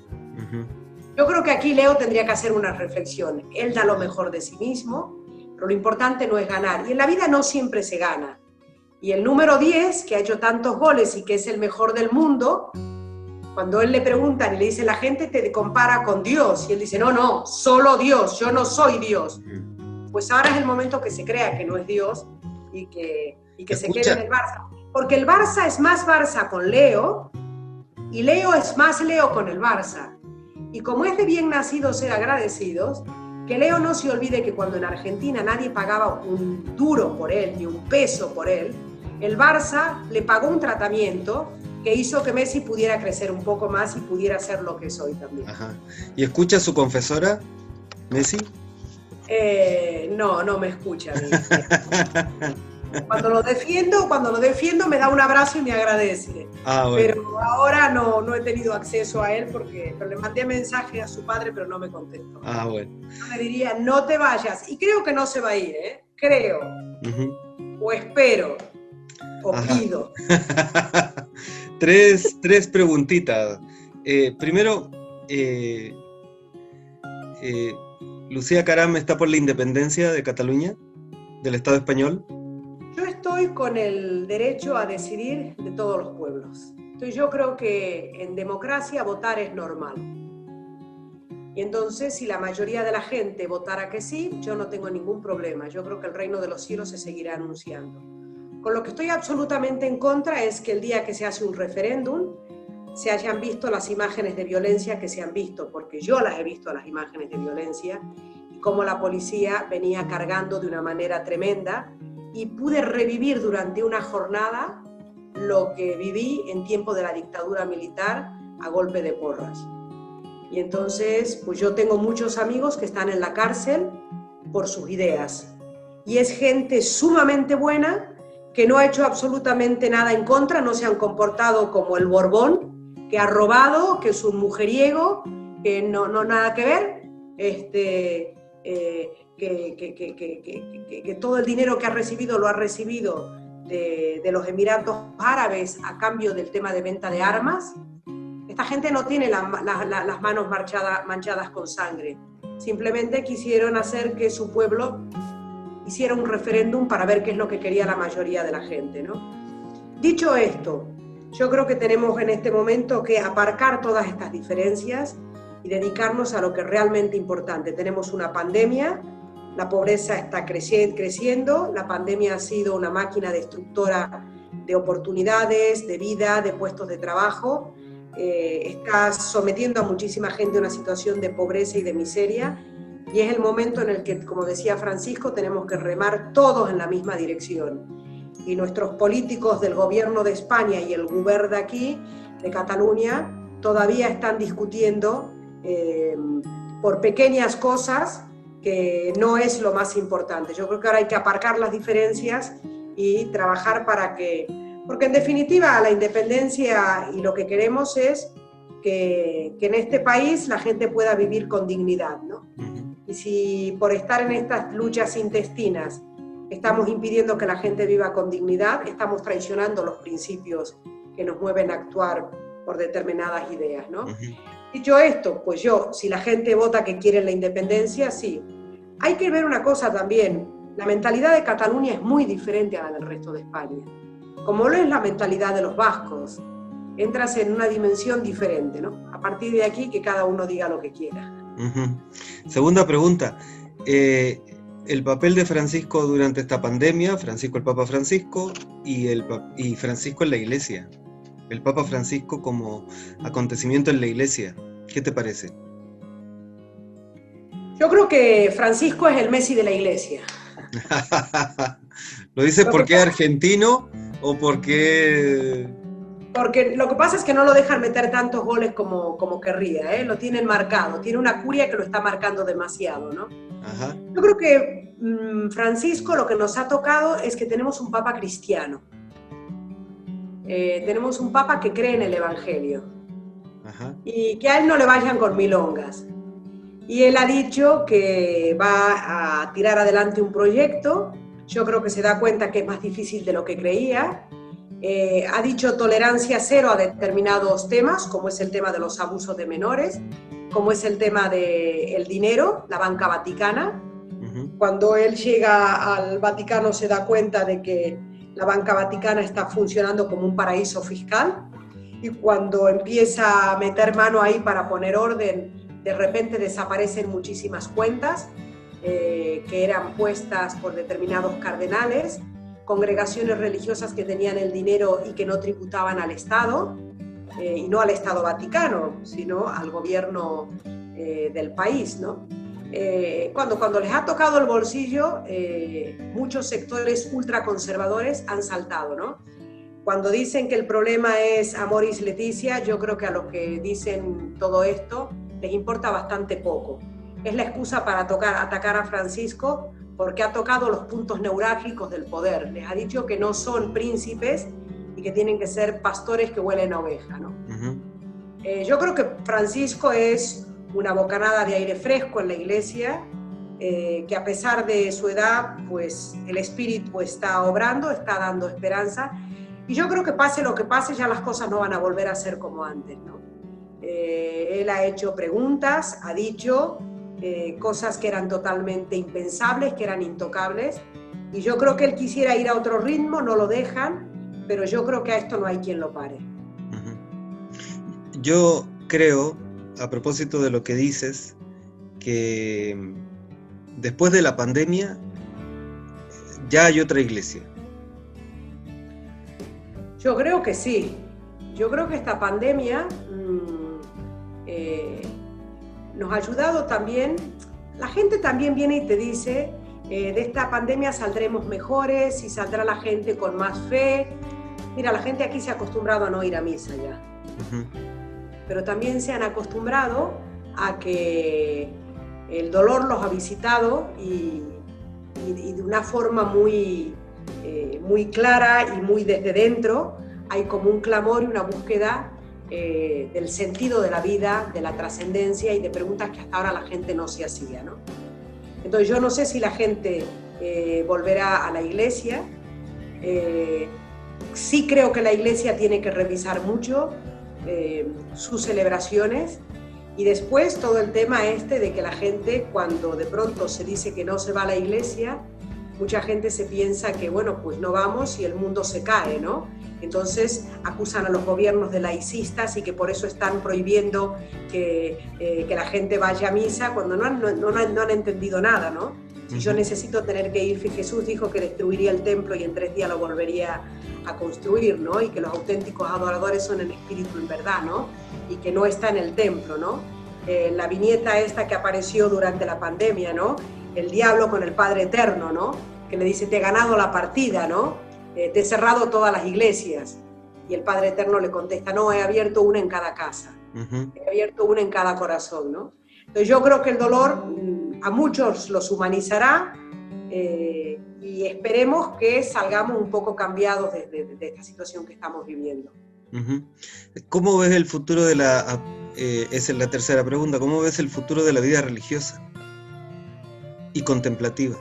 Yo creo que aquí Leo tendría que hacer una reflexión. Él da lo mejor de sí mismo, pero lo importante no es ganar. Y en la vida no siempre se gana. Y el número 10, que ha hecho tantos goles y que es el mejor del mundo, cuando él le preguntan y le dice, la gente te compara con Dios, y él dice, no, no, solo Dios, yo no soy Dios. Pues ahora es el momento que se crea que no es Dios y que, y que se quede en el Barça. Porque el Barça es más Barça con Leo y Leo es más Leo con el Barça. Y como es de bien nacido ser agradecidos, que Leo no se olvide que cuando en Argentina nadie pagaba un duro por él, ni un peso por él, el Barça le pagó un tratamiento que hizo que Messi pudiera crecer un poco más y pudiera ser lo que soy también. Ajá. ¿Y escucha a su confesora, Messi? Eh, no, no me escucha. <laughs> cuando lo defiendo, cuando lo defiendo me da un abrazo y me agradece. Ah, pero ahora no, no he tenido acceso a él porque le mandé mensaje a su padre, pero no me contestó. Ah, bueno. me diría, no te vayas. Y creo que no se va a ir, ¿eh? Creo. O espero. O pido. <laughs> tres, tres preguntitas. Eh, primero, eh, eh, Lucía Caram está por la independencia de Cataluña, del Estado español. Yo estoy con el derecho a decidir de todos los pueblos. Entonces yo creo que en democracia votar es normal. Y entonces si la mayoría de la gente votara que sí, yo no tengo ningún problema. Yo creo que el reino de los cielos se seguirá anunciando. Con lo que estoy absolutamente en contra es que el día que se hace un referéndum se hayan visto las imágenes de violencia que se han visto, porque yo las he visto las imágenes de violencia y cómo la policía venía cargando de una manera tremenda y pude revivir durante una jornada lo que viví en tiempo de la dictadura militar a golpe de porras. Y entonces, pues yo tengo muchos amigos que están en la cárcel por sus ideas. Y es gente sumamente buena que no ha hecho absolutamente nada en contra, no se han comportado como el Borbón, que ha robado, que es un mujeriego, que no, no nada que ver. Este, eh, que, que, todo el dinero que ha recibido lo ha recibido de, los Emiratos Árabes a cambio del tema de venta de armas. Esta gente no tiene las manos manchadas con sangre. Simplemente quisieron hacer que su pueblo hiciera un referéndum para ver qué es lo que quería la mayoría de la gente. ¿no? Dicho esto, yo creo que tenemos en este momento que aparcar todas estas diferencias y dedicarnos a lo que es realmente importante. Tenemos una pandemia, la pobreza está creciendo, la pandemia ha sido una máquina destructora de oportunidades, de vida, de puestos de trabajo, eh, está sometiendo a muchísima gente a una situación de pobreza y de miseria y es el momento en el que, como decía Francisco, tenemos que remar todos en la misma dirección y nuestros políticos del gobierno de España y el gobierno de aquí, de Cataluña, todavía están discutiendo eh, por pequeñas cosas que no es lo más importante. Yo creo que ahora hay que aparcar las diferencias y trabajar para que, porque en definitiva la independencia y lo que queremos es que, que en este país la gente pueda vivir con dignidad, ¿no? Y si por estar en estas luchas intestinas estamos impidiendo que la gente viva con dignidad, estamos traicionando los principios que nos mueven a actuar por determinadas ideas, ¿no? Dicho esto, pues yo, si la gente vota que quiere la independencia, sí. Hay que ver una cosa también, la mentalidad de Cataluña es muy diferente a la del resto de España, como lo es la mentalidad de los vascos. Entras en una dimensión diferente, ¿no? A partir de aquí, que cada uno diga lo que quiera. Segunda pregunta. Eh, el papel de Francisco durante esta pandemia, Francisco el Papa Francisco y, el, y Francisco en la iglesia. El Papa Francisco como acontecimiento en la iglesia. ¿Qué te parece? Yo creo que Francisco es el Messi de la iglesia. <laughs> ¿Lo dices porque es argentino o porque porque lo que pasa es que no lo dejan meter tantos goles como, como querría, ¿eh? lo tienen marcado, tiene una curia que lo está marcando demasiado, ¿no? Yo creo que mm, Francisco lo que nos ha tocado es que tenemos un papa cristiano, eh, tenemos un papa que cree en el Evangelio y que a él no le vayan con milongas. Y él ha dicho que va a tirar adelante un proyecto, yo creo que se da cuenta que es más difícil de lo que creía, eh, ha dicho tolerancia cero a determinados temas, como es el tema de los abusos de menores, como es el tema del dinero, la banca vaticana. Cuando él llega al Vaticano se da cuenta de que la banca vaticana está funcionando como un paraíso fiscal. Y cuando empieza a meter mano ahí para poner orden, de repente desaparecen muchísimas cuentas eh, que eran puestas por determinados cardenales congregaciones religiosas que tenían el dinero y que no tributaban al Estado, eh, y no al Estado Vaticano, sino al gobierno eh, del país. ¿no? Eh, cuando, cuando les ha tocado el bolsillo, muchos sectores ultraconservadores han saltado. ¿no? Cuando dicen que el problema es Amoris Leticia, yo creo que a los que dicen todo esto les importa bastante poco. Es la excusa para tocar, atacar a Francisco porque ha tocado los puntos neurálgicos del poder. Les ha dicho que no son príncipes y que tienen que ser pastores que huelen a oveja. ¿no? Eh, yo creo que Francisco es una bocanada de aire fresco en la iglesia, eh, que a pesar de su edad, pues el espíritu está obrando, está dando esperanza. Y yo creo que pase lo que pase, ya las cosas no van a volver a ser como antes. ¿no? Eh, él ha hecho preguntas, ha dicho, eh, cosas que eran totalmente impensables, que eran intocables. Y yo creo que él quisiera ir a otro ritmo, no lo dejan, pero yo creo que a esto no hay quien lo pare. Yo creo, a propósito de lo que dices, que después de la pandemia ya hay otra iglesia. Yo creo que sí. Yo creo que esta pandemia mm, eh, nos ha ayudado también, la gente también viene y te dice, eh, de esta pandemia saldremos mejores y saldrá la gente con más fe. Mira, la gente aquí se ha acostumbrado a no ir a misa ya, pero también se han acostumbrado a que el dolor los ha visitado y, de una forma muy, eh, muy clara y muy desde dentro hay como un clamor y una búsqueda eh, del sentido de la vida, de la trascendencia y de preguntas que hasta ahora la gente no se hacía. ¿no? Entonces yo no sé si la gente eh, volverá a la iglesia. Eh, sí creo que la iglesia tiene que revisar mucho eh, sus celebraciones y después todo el tema este de que la gente cuando de pronto se dice que no se va a la iglesia, mucha gente se piensa que bueno, pues no vamos y el mundo se cae, ¿no? Entonces acusan a los gobiernos de laicistas y que por eso están prohibiendo que, eh, que la gente vaya a misa cuando no han, no, no, no han entendido nada, ¿no? Si yo necesito tener que ir, Jesús dijo que destruiría el templo y en tres días lo volvería a construir, ¿no? Y que los auténticos adoradores son en espíritu en verdad, ¿no? Y que no está en el templo, ¿no? Eh, la viñeta esta que apareció durante la pandemia, ¿no? El diablo con el Padre Eterno, ¿no? Que le dice, te he ganado la partida, ¿no? Eh, te he cerrado todas las iglesias. Y el Padre Eterno le contesta, no, he abierto una en cada casa, he abierto una en cada corazón, ¿no? Entonces yo creo que el dolor mm, a muchos los humanizará eh, y esperemos que salgamos un poco cambiados de, de, de, esta situación que estamos viviendo. ¿Cómo ves el futuro de la, eh, esa es la tercera pregunta, ¿cómo ves el futuro de la vida religiosa y contemplativa?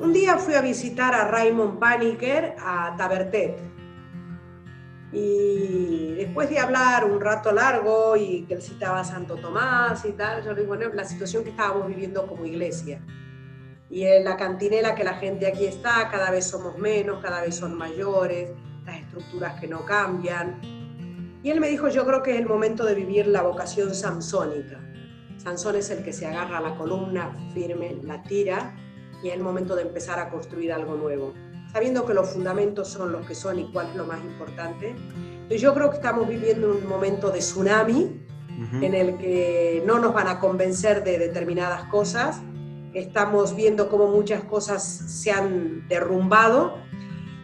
Un día fui a visitar a Raymond Paniker a Tabertet, y después de hablar un rato largo y que él citaba a Santo Tomás y tal, yo le digo, bueno, la situación que estábamos viviendo como iglesia. Y en la cantinela que la gente aquí está, cada vez somos menos, cada vez son mayores, las estructuras que no cambian. Y él me dijo, yo creo que es el momento de vivir la vocación samsónica. Sansón es el que se agarra a la columna firme, la tira, y es el momento de empezar a construir algo nuevo sabiendo que los fundamentos son los que son y cuál es lo más importante. Yo creo que estamos viviendo un momento de tsunami en el que no nos van a convencer de determinadas cosas. Estamos viendo cómo muchas cosas se han derrumbado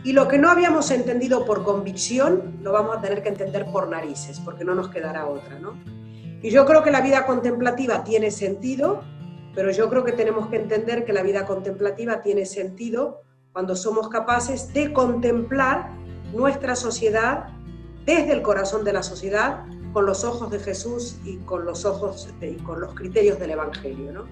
y lo que no habíamos entendido por convicción lo vamos a tener que entender por narices, porque no nos quedará otra, ¿no? Y yo creo que la vida contemplativa tiene sentido, pero yo creo que tenemos que entender que la vida contemplativa tiene sentido cuando somos capaces de contemplar nuestra sociedad desde el corazón de la sociedad con los ojos de Jesús y con los ojos y con los criterios del Evangelio. ¿no?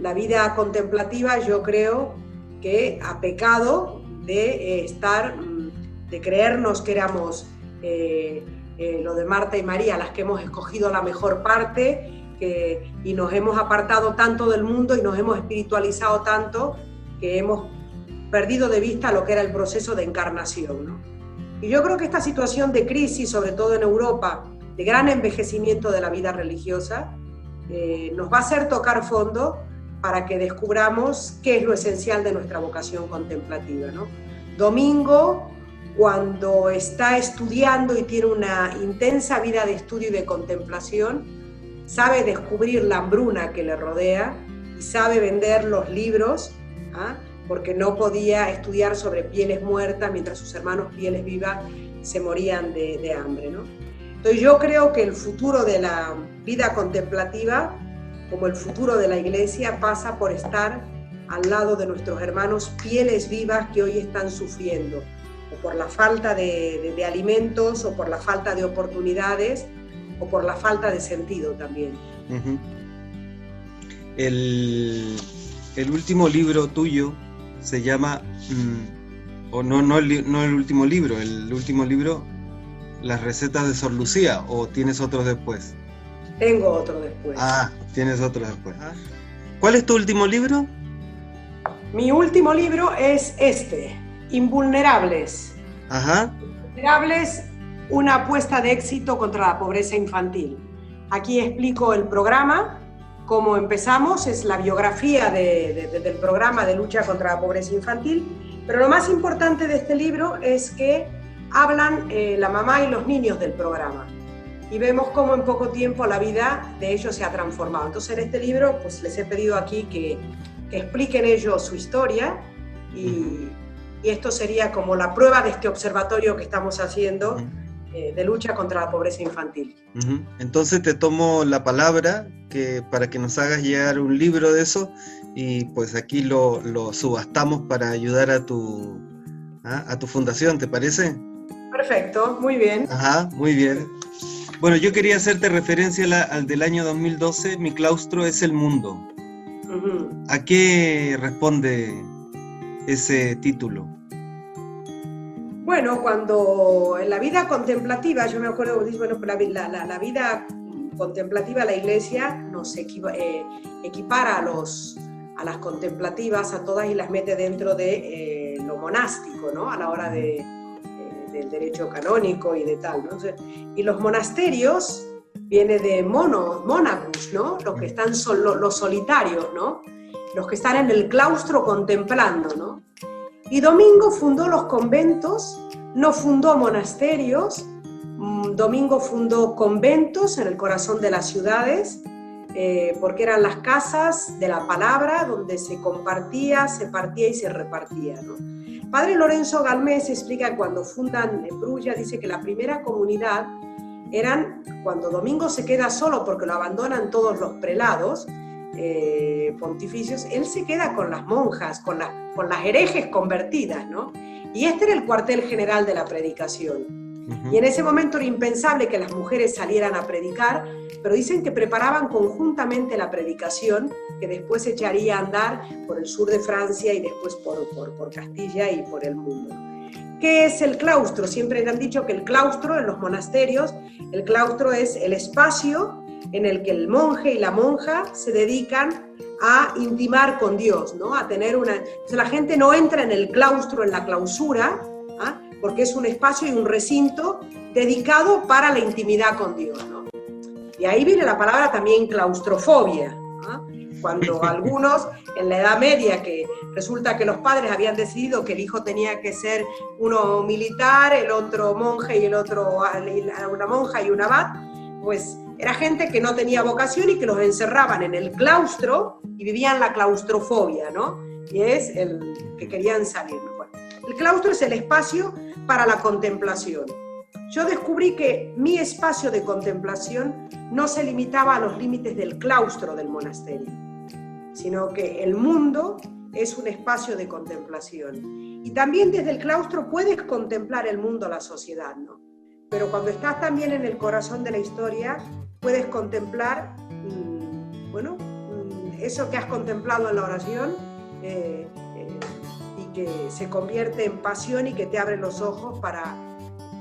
La vida contemplativa yo creo que ha pecado de eh, estar, mm, de creernos que éramos eh, eh, lo de Marta y María, las que hemos escogido la mejor parte y nos hemos apartado tanto del mundo y nos hemos espiritualizado tanto que hemos perdido de vista lo que era el proceso de encarnación. ¿no? Y yo creo que esta situación de crisis, sobre todo en Europa, de gran envejecimiento de la vida religiosa, eh, nos va a hacer tocar fondo para que descubramos qué es lo esencial de nuestra vocación contemplativa. Domingo, cuando está estudiando y tiene una intensa vida de estudio y de contemplación, sabe descubrir la hambruna que le rodea y sabe vender los libros. ¿ah? porque no podía estudiar sobre pieles muertas mientras sus hermanos pieles vivas se morían de, hambre. ¿no? Entonces yo creo que el futuro de la vida contemplativa, como el futuro de la iglesia, pasa por estar al lado de nuestros hermanos pieles vivas que hoy están sufriendo, o por la falta de, de alimentos, o por la falta de oportunidades, o por la falta de sentido también. Uh -huh. el, el último libro tuyo, se llama, mmm, o no, no el, no el último libro, el último libro, Las recetas de Sor Lucía, o tienes otro después? Tengo otro después. Ah, tienes otro después. ¿Cuál es tu último libro? Mi último libro es este, Invulnerables. Ajá. Invulnerables, una apuesta de éxito contra la pobreza infantil. Aquí explico el programa, cómo empezamos, es la biografía de, de, del programa de lucha contra la pobreza infantil, pero lo más importante de este libro es que hablan eh, la mamá y los niños del programa y vemos cómo en poco tiempo la vida de ellos se ha transformado. Entonces en este libro pues les he pedido aquí que, que expliquen ellos su historia y, y, esto sería como la prueba de este observatorio que estamos haciendo eh, de lucha contra la pobreza infantil. Entonces te tomo la palabra que, para que nos hagas llegar un libro de eso y pues aquí lo, lo subastamos para ayudar a tu, ¿ah? a tu fundación, ¿te parece? Perfecto, muy bien. Ajá, muy bien. Bueno, yo quería hacerte referencia la, al del año 2012, mi claustro es el mundo. ¿A qué responde ese título? Bueno, cuando en la vida contemplativa, yo me acuerdo, bueno, la, la, la vida contemplativa, la iglesia nos eh, equipara a, los, a las contemplativas, a todas y las mete dentro de eh, lo monástico, ¿no? A la hora de, eh, del derecho canónico y de tal, ¿no? y los monasterios viene de mono, monacus, ¿no? Los que están los solitarios, ¿no? Los que están en el claustro contemplando, ¿no? Y Domingo fundó los conventos, no fundó monasterios, mm, Domingo fundó conventos en el corazón de las ciudades, eh, porque eran las casas de la palabra donde se compartía, se partía y se repartía. Padre Lorenzo Galmés explica cuando fundan Brulla, dice que la primera comunidad eran cuando Domingo se queda solo porque lo abandonan todos los prelados, eh, pontificios, él se queda con las monjas, con, con las herejes convertidas, ¿no? Y este era el cuartel general de la predicación. Y en ese momento era impensable que las mujeres salieran a predicar, pero dicen que preparaban conjuntamente la predicación, que después se echaría a andar por el sur de Francia y después por, por, por Castilla y por el mundo. ¿Qué es el claustro? Siempre han dicho que el claustro en los monasterios, el claustro es el espacio en el que el monje y la monja se dedican a intimar con Dios, ¿no? A tener una... la gente no entra en el claustro, en la clausura, ¿ah? porque es un espacio y un recinto dedicado para la intimidad con Dios, ¿no? Y ahí viene la palabra también claustrofobia, ¿ah? cuando <laughs> algunos en la Edad Media, que resulta que los padres habían decidido que el hijo tenía que ser uno militar, el otro monje y el otro una monja y un abad, pues era gente que no tenía vocación y que los encerraban en el claustro y vivían la claustrofobia, ¿no? Y es el que querían salir. el claustro es el espacio para la contemplación. Yo descubrí que mi espacio de contemplación no se limitaba a los límites del claustro del monasterio, sino que el mundo es un espacio de contemplación. Y también desde el claustro puedes contemplar el mundo, la sociedad, ¿no? Pero cuando estás también en el corazón de la historia, puedes contemplar, mm, bueno, mm, eso que has contemplado en la oración eh, eh, y que se convierte en pasión y que te abre los ojos para,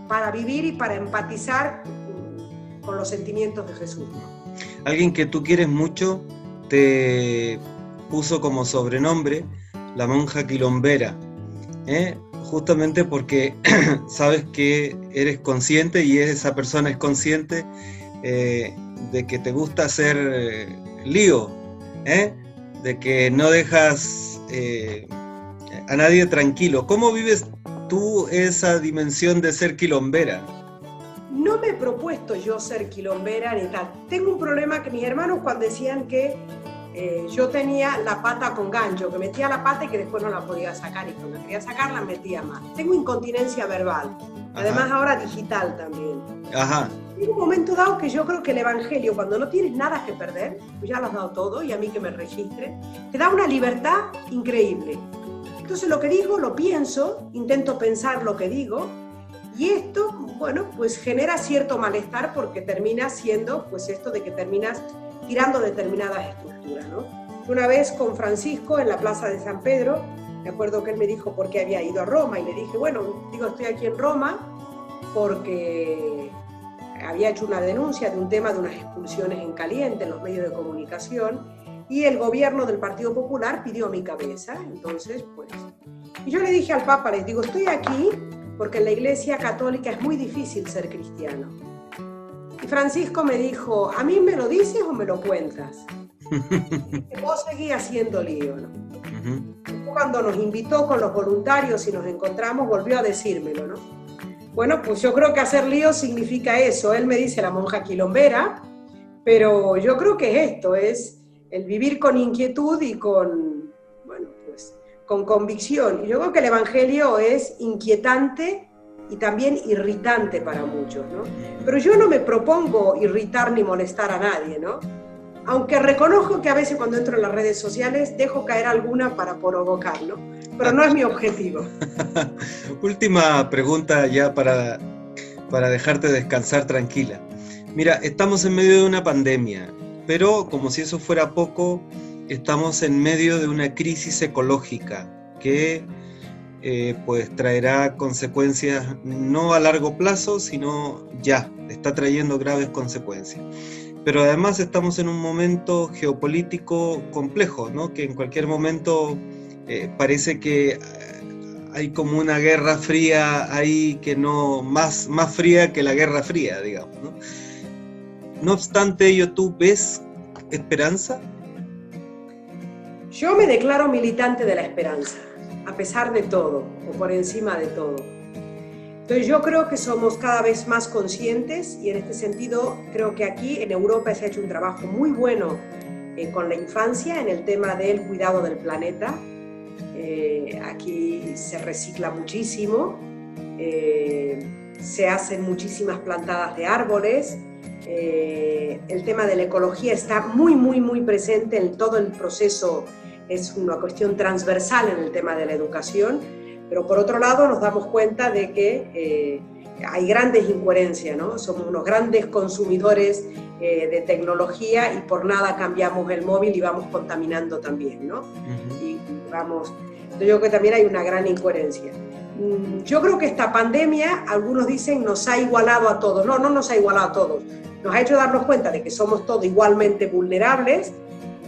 para vivir y para empatizar mm, con los sentimientos de Jesús. Alguien que tú quieres mucho te puso como sobrenombre la monja quilombera, ¿eh? justamente porque <clears throat> sabes que eres consciente y esa persona es consciente eh, de que te gusta hacer eh, lío, ¿eh? de que no dejas a nadie tranquilo. ¿Cómo vives tú esa dimensión de ser quilombera? No me he propuesto yo ser quilombera ni tal. Tengo un problema que mis hermanos cuando decían que yo tenía la pata con gancho, que metía la pata y que después no la podía sacar y cuando quería sacarla metía más. Tengo incontinencia verbal, además ahora digital también. Ajá. Hay un momento dado que yo creo que el Evangelio, cuando no tienes nada que perder, pues ya lo has dado todo y a mí que me registre, te da una libertad increíble. Entonces lo que digo, lo pienso, intento pensar lo que digo y esto, bueno, pues genera cierto malestar porque termina siendo, pues esto de que terminas tirando determinadas estructuras, ¿no? Una vez con Francisco en la plaza de San Pedro, me acuerdo que él me dijo por qué había ido a Roma y le dije, bueno, digo, estoy aquí en Roma porque había hecho una denuncia de un tema de unas expulsiones en caliente en los medios de comunicación y el gobierno del Partido Popular pidió mi cabeza. Entonces, pues. Y yo le dije al Papa, les digo, estoy aquí porque en la Iglesia Católica es muy difícil ser cristiano. Y Francisco me dijo, ¿a mí me lo dices o me lo cuentas? <laughs> y vos seguís haciendo lío, ¿no? Cuando nos invitó con los voluntarios y nos encontramos, volvió a decírmelo, ¿no? Bueno, pues yo creo que hacer lío significa eso. Él me dice la monja quilombera, pero yo creo que es esto, es el vivir con inquietud y con, bueno, pues, con convicción. Y yo creo que el Evangelio es inquietante y también irritante para muchos, ¿no? Pero yo no me propongo irritar ni molestar a nadie, ¿no? Aunque reconozco que a veces cuando entro en las redes sociales dejo caer alguna para provocarlo pero no es mi objetivo. <laughs> Última pregunta ya para, para dejarte descansar tranquila. Mira, estamos en medio de una pandemia, pero como si eso fuera poco, estamos en medio de una crisis ecológica que eh, pues traerá consecuencias no a largo plazo, sino ya, está trayendo graves consecuencias. Pero además estamos en un momento geopolítico complejo, ¿no? que en cualquier momento eh, parece que hay como una guerra fría ahí que no, más, más fría que la guerra fría, digamos. ¿no? no obstante ello, ¿tú ves esperanza? Yo me declaro militante de la esperanza, a pesar de todo, o por encima de todo. Entonces yo creo que somos cada vez más conscientes y en este sentido creo que aquí en Europa se ha hecho un trabajo muy bueno eh, con la infancia en el tema del cuidado del planeta. Eh, aquí se recicla muchísimo, eh, se hacen muchísimas plantadas de árboles, el tema de la ecología está muy, muy, muy presente en todo el proceso es una cuestión transversal en el tema de la educación, pero por otro lado nos damos cuenta de que eh, hay grandes incoherencias, ¿no? Somos unos grandes consumidores eh, de tecnología y por nada cambiamos el móvil y vamos contaminando también, ¿no? Y vamos, yo creo que también hay una gran incoherencia. Mm, yo creo que esta pandemia, algunos dicen, nos ha igualado a todos. No, no nos ha igualado a todos. Nos ha hecho darnos cuenta de que somos todos igualmente vulnerables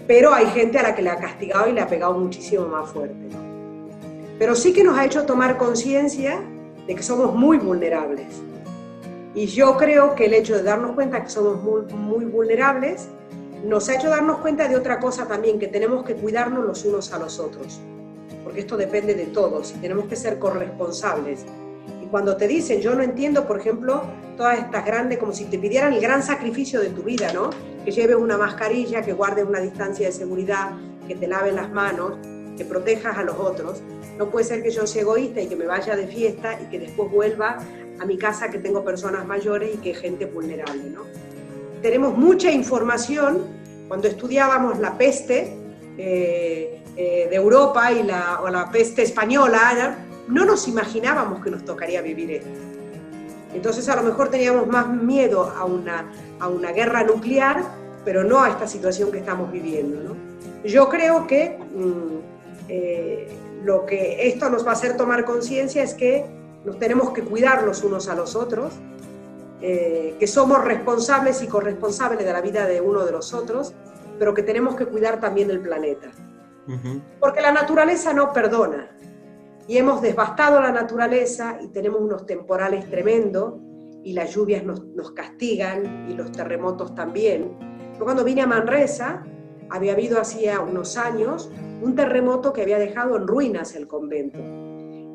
pero hay gente a la que le ha castigado y le ha pegado muchísimo más fuerte. Pero sí que nos ha hecho tomar conciencia de que somos muy vulnerables. Y yo creo que el hecho de darnos cuenta que somos muy, muy vulnerables nos ha hecho darnos cuenta de otra cosa también, que tenemos que cuidarnos los unos a los otros, porque esto depende de todos y tenemos que ser corresponsables. Y cuando te dicen, yo no entiendo, por ejemplo, todas estas grandes, como si te pidieran el gran sacrificio de tu vida, ¿no? que lleves una mascarilla, que guardes una distancia de seguridad, que te laves las manos, que protejas a los otros. No puede ser que yo sea egoísta y que me vaya de fiesta y que después vuelva a mi casa que tengo personas mayores y que gente vulnerable. ¿no? Tenemos mucha información. Cuando estudiábamos la peste eh, eh, de Europa y la, o la peste española, no nos imaginábamos que nos tocaría vivir esto. Entonces a lo mejor teníamos más miedo a una, a una guerra nuclear, pero no a esta situación que estamos viviendo. Yo creo que mm, eh, lo que esto nos va a hacer tomar conciencia es que nos tenemos que cuidar los unos a los otros, eh, que somos responsables y corresponsables de la vida de uno de los otros, pero que tenemos que cuidar también el planeta. Porque la naturaleza no perdona y hemos devastado la naturaleza y tenemos unos temporales tremendos y las lluvias nos, castigan y los terremotos también. Yo cuando vine a Manresa, había habido hacía unos años un terremoto que había dejado en ruinas el convento.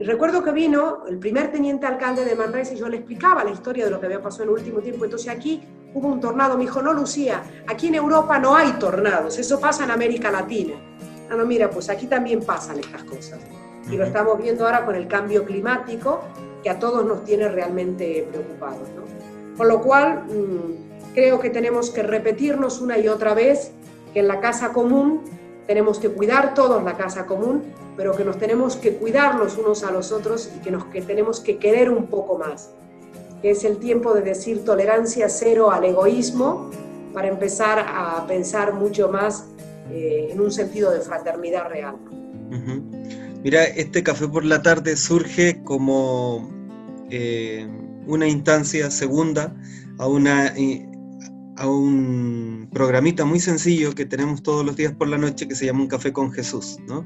Y recuerdo que vino el primer teniente alcalde de Manresa y yo le explicaba la historia de lo que había pasado en el último tiempo. Entonces aquí hubo un tornado. Me dijo, no, Lucía, aquí en Europa no hay tornados, eso pasa en América Latina. Ah, no, mira, pues aquí también pasan estas cosas y lo estamos viendo ahora con el cambio climático que a todos nos tiene realmente preocupados. ¿no? Con lo cual, mm, creo que tenemos que repetirnos una y otra vez que en la casa común tenemos que cuidar todos la casa común, pero que nos tenemos que cuidar los unos a los otros y que, nos, que tenemos que querer un poco más. Es el tiempo de decir tolerancia cero al egoísmo para empezar a pensar mucho más eh, en un sentido de fraternidad real. Mira, este café por la tarde surge como eh, una instancia segunda a, una, eh, a un programita muy sencillo que tenemos todos los días por la noche que se llama Un Café con Jesús, ¿no?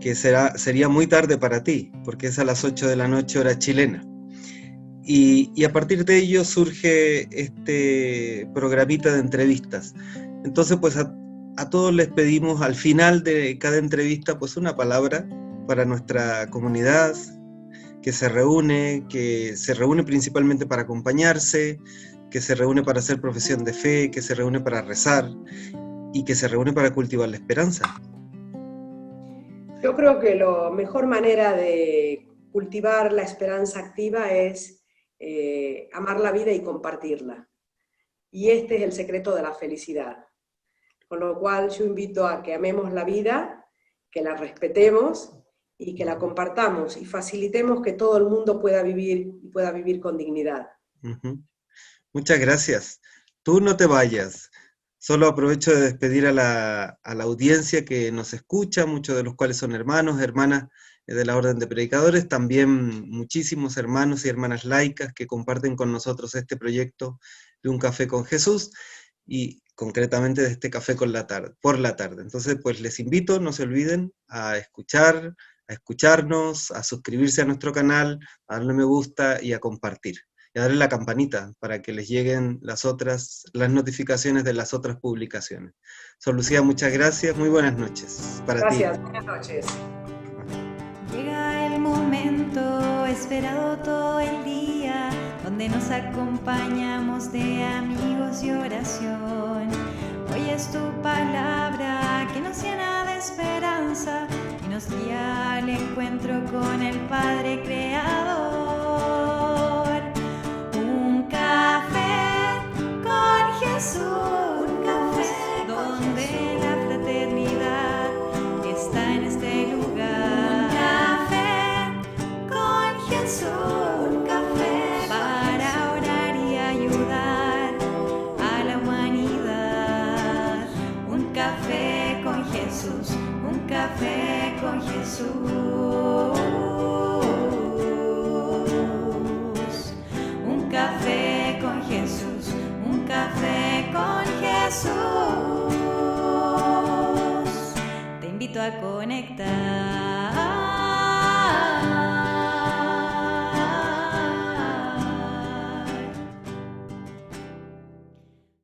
que será, sería muy tarde para ti, porque es a las 8 de la noche hora chilena. Y, y, a partir de ello surge este programita de entrevistas. Entonces, pues a, a, todos les pedimos al final de cada entrevista, pues una palabra para nuestra comunidad que se reúne, que se reúne principalmente para acompañarse, que se reúne para hacer profesión de fe, que se reúne para rezar y que se reúne para cultivar la esperanza. Yo creo que la mejor manera de cultivar la esperanza activa es eh, amar la vida y compartirla. Y este es el secreto de la felicidad. Con lo cual yo invito a que amemos la vida, que la respetemos y que la compartamos y facilitemos que todo el mundo pueda vivir y pueda vivir con dignidad. Muchas gracias. Tú no te vayas. Solo aprovecho de despedir a la, a la, audiencia que nos escucha, muchos de los cuales son hermanos, hermanas de la Orden de Predicadores, también muchísimos hermanos y hermanas laicas que comparten con nosotros este proyecto de un café con Jesús y concretamente de este café con la tarde, por la tarde. Entonces, pues les invito, no se olviden, a escuchar, a escucharnos, a suscribirse a nuestro canal, a darle me gusta y a compartir y a darle la campanita para que les lleguen las otras, las notificaciones de las otras publicaciones. Sor Lucía, muchas gracias, muy buenas noches para gracias, buenas noches. Llega el momento esperado todo el día, donde nos acompañamos de amigos y oración. Hoy es tu palabra que nos llena de esperanza y nos guía al encuentro con el Padre Creador. Un Te invito a conectar.